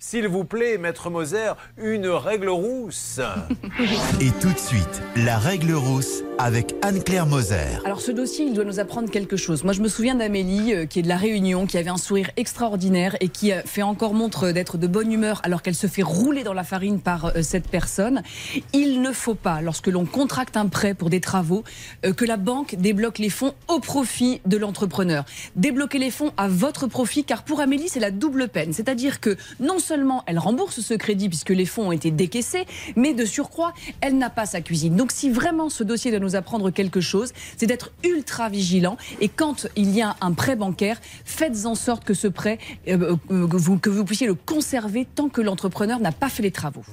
S'il vous plaît, maître Moser, une règle rousse. Et tout de suite, la règle rousse avec Anne-Claire Moser. Alors ce dossier, il doit nous apprendre quelque chose. Moi, je me souviens d'Amélie, euh, qui est de la Réunion, qui avait un sourire extraordinaire et qui a fait encore montre d'être de bonne humeur alors qu'elle se fait rouler dans la farine par euh, cette personne. Il ne faut pas, lorsque l'on contracte un prêt pour des travaux, euh, que la banque débloque les fonds au profit de l'entrepreneur. Débloquer les fonds à votre profit, car pour Amélie, c'est la double peine. C'est-à-dire que non seulement elle rembourse ce crédit puisque les fonds ont été décaissés, mais de surcroît, elle n'a pas sa cuisine. Donc si vraiment ce dossier doit nous apprendre quelque chose, c'est d'être ultra vigilant. Et quand il y a un prêt bancaire, faites en sorte que ce prêt, euh, euh, que vous puissiez le conserver tant que l'entrepreneur n'a pas fait les travaux.